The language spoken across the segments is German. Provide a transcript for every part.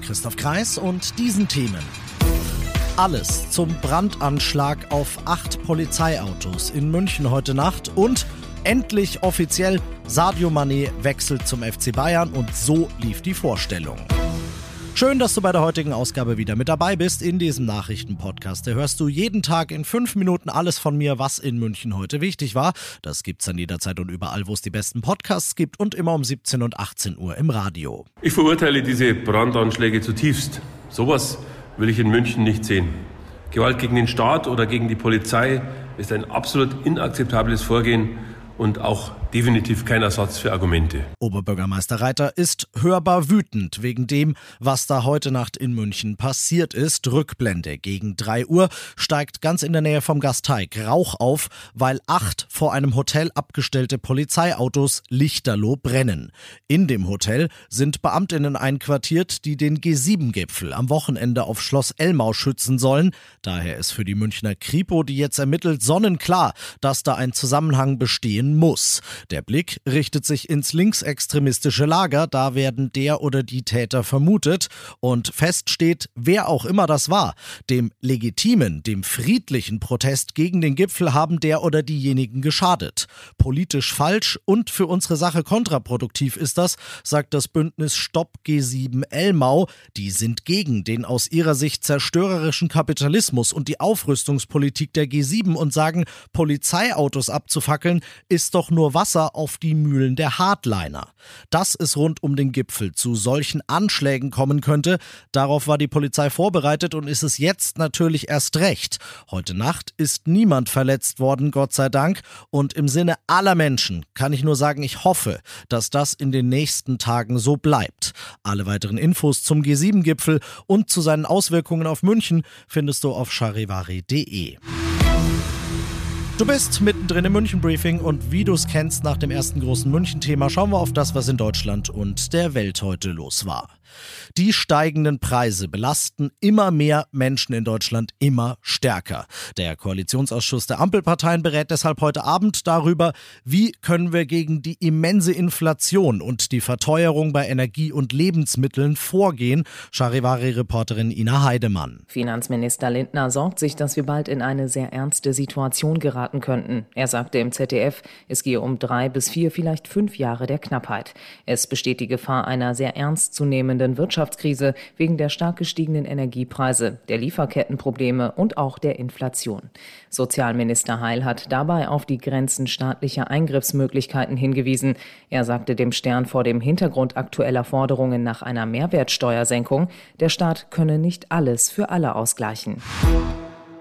Christoph Kreis und diesen Themen. Alles zum Brandanschlag auf acht Polizeiautos in München heute Nacht und endlich offiziell Sadio Mané wechselt zum FC Bayern und so lief die Vorstellung. Schön, dass du bei der heutigen Ausgabe wieder mit dabei bist in diesem Nachrichtenpodcast. Da hörst du jeden Tag in fünf Minuten alles von mir, was in München heute wichtig war. Das gibt's dann jederzeit und überall, wo es die besten Podcasts gibt und immer um 17 und 18 Uhr im Radio. Ich verurteile diese Brandanschläge zutiefst. Sowas will ich in München nicht sehen. Gewalt gegen den Staat oder gegen die Polizei ist ein absolut inakzeptables Vorgehen und auch definitiv kein Ersatz für Argumente. Oberbürgermeister Reiter ist hörbar wütend wegen dem, was da heute Nacht in München passiert ist. Rückblende gegen 3 Uhr steigt ganz in der Nähe vom Gasteig Rauch auf, weil acht vor einem Hotel abgestellte Polizeiautos lichterloh brennen. In dem Hotel sind Beamtinnen einquartiert, die den G7-Gipfel am Wochenende auf Schloss Elmau schützen sollen. Daher ist für die Münchner Kripo, die jetzt ermittelt, sonnenklar, dass da ein Zusammenhang bestehen muss. Der Blick richtet sich ins linksextremistische Lager, da werden der oder die Täter vermutet und fest steht, wer auch immer das war. Dem legitimen, dem friedlichen Protest gegen den Gipfel haben der oder diejenigen geschadet. Politisch falsch und für unsere Sache kontraproduktiv ist das, sagt das Bündnis Stopp G7 Elmau. Die sind gegen den aus ihrer Sicht zerstörerischen Kapitalismus und die Aufrüstungspolitik der G7 und sagen, Polizeiautos abzufackeln ist doch nur was Wasser auf die Mühlen der Hardliner. Dass es rund um den Gipfel zu solchen Anschlägen kommen könnte, darauf war die Polizei vorbereitet und ist es jetzt natürlich erst recht. Heute Nacht ist niemand verletzt worden, Gott sei Dank, und im Sinne aller Menschen kann ich nur sagen, ich hoffe, dass das in den nächsten Tagen so bleibt. Alle weiteren Infos zum G7-Gipfel und zu seinen Auswirkungen auf München findest du auf charivari.de. Du bist mittendrin im München-Briefing und wie du es kennst nach dem ersten großen München-Thema, schauen wir auf das, was in Deutschland und der Welt heute los war. Die steigenden Preise belasten immer mehr Menschen in Deutschland immer stärker. Der Koalitionsausschuss der Ampelparteien berät deshalb heute Abend darüber, wie können wir gegen die immense Inflation und die Verteuerung bei Energie und Lebensmitteln vorgehen. Charivari-Reporterin Ina Heidemann. Finanzminister Lindner sorgt sich, dass wir bald in eine sehr ernste Situation geraten könnten. Er sagte im ZDF, es gehe um drei bis vier, vielleicht fünf Jahre der Knappheit. Es besteht die Gefahr einer sehr ernstzunehmenden Wirtschaftskrise wegen der stark gestiegenen Energiepreise, der Lieferkettenprobleme und auch der Inflation. Sozialminister Heil hat dabei auf die Grenzen staatlicher Eingriffsmöglichkeiten hingewiesen. Er sagte dem Stern vor dem Hintergrund aktueller Forderungen nach einer Mehrwertsteuersenkung, der Staat könne nicht alles für alle ausgleichen.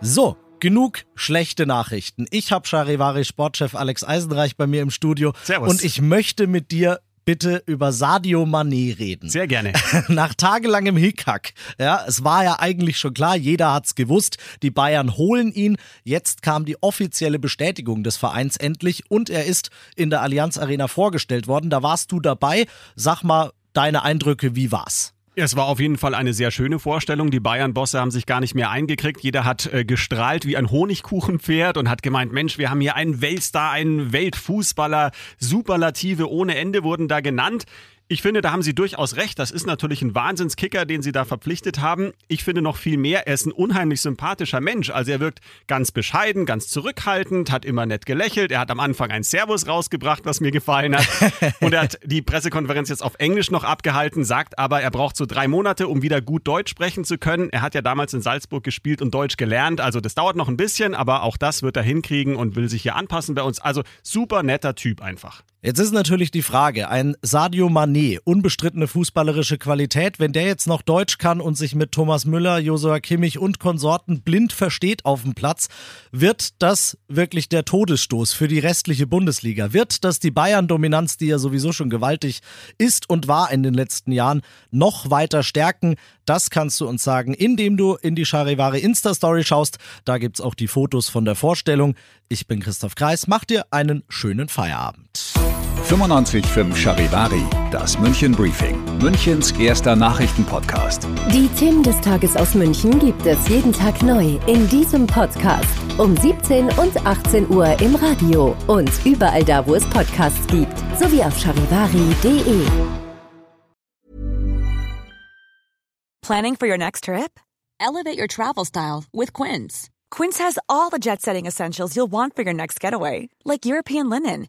So, Genug schlechte Nachrichten. Ich habe Charivari Sportchef Alex Eisenreich bei mir im Studio. Servus. Und ich möchte mit dir bitte über Sadio Mané reden. Sehr gerne. Nach tagelangem Hickhack. Ja, es war ja eigentlich schon klar, jeder hat's gewusst. Die Bayern holen ihn. Jetzt kam die offizielle Bestätigung des Vereins endlich und er ist in der Allianz Arena vorgestellt worden. Da warst du dabei. Sag mal deine Eindrücke, wie war's? Es war auf jeden Fall eine sehr schöne Vorstellung. Die Bayern-Bosse haben sich gar nicht mehr eingekriegt. Jeder hat äh, gestrahlt wie ein Honigkuchenpferd und hat gemeint, Mensch, wir haben hier einen Weltstar, einen Weltfußballer. Superlative ohne Ende wurden da genannt. Ich finde, da haben Sie durchaus recht. Das ist natürlich ein Wahnsinnskicker, den Sie da verpflichtet haben. Ich finde noch viel mehr, er ist ein unheimlich sympathischer Mensch. Also er wirkt ganz bescheiden, ganz zurückhaltend, hat immer nett gelächelt. Er hat am Anfang ein Servus rausgebracht, was mir gefallen hat. Und er hat die Pressekonferenz jetzt auf Englisch noch abgehalten, sagt aber, er braucht so drei Monate, um wieder gut Deutsch sprechen zu können. Er hat ja damals in Salzburg gespielt und Deutsch gelernt. Also das dauert noch ein bisschen, aber auch das wird er hinkriegen und will sich hier anpassen bei uns. Also super netter Typ einfach. Jetzt ist natürlich die Frage, ein Sadio Mané Sané, unbestrittene fußballerische Qualität. Wenn der jetzt noch Deutsch kann und sich mit Thomas Müller, Josua Kimmich und Konsorten blind versteht auf dem Platz, wird das wirklich der Todesstoß für die restliche Bundesliga? Wird das die Bayern-Dominanz, die ja sowieso schon gewaltig ist und war in den letzten Jahren, noch weiter stärken? Das kannst du uns sagen, indem du in die Charivari Insta-Story schaust. Da gibt's auch die Fotos von der Vorstellung. Ich bin Christoph Kreis. Mach dir einen schönen Feierabend. 95.5 Charivari, das München Briefing, Münchens erster Nachrichtenpodcast. Die Themen des Tages aus München gibt es jeden Tag neu in diesem Podcast. Um 17 und 18 Uhr im Radio und überall da, wo es Podcasts gibt, sowie auf charivari.de. Planning for your next trip? Elevate your travel style with Quince. Quince has all the jet setting essentials you'll want for your next getaway, like European linen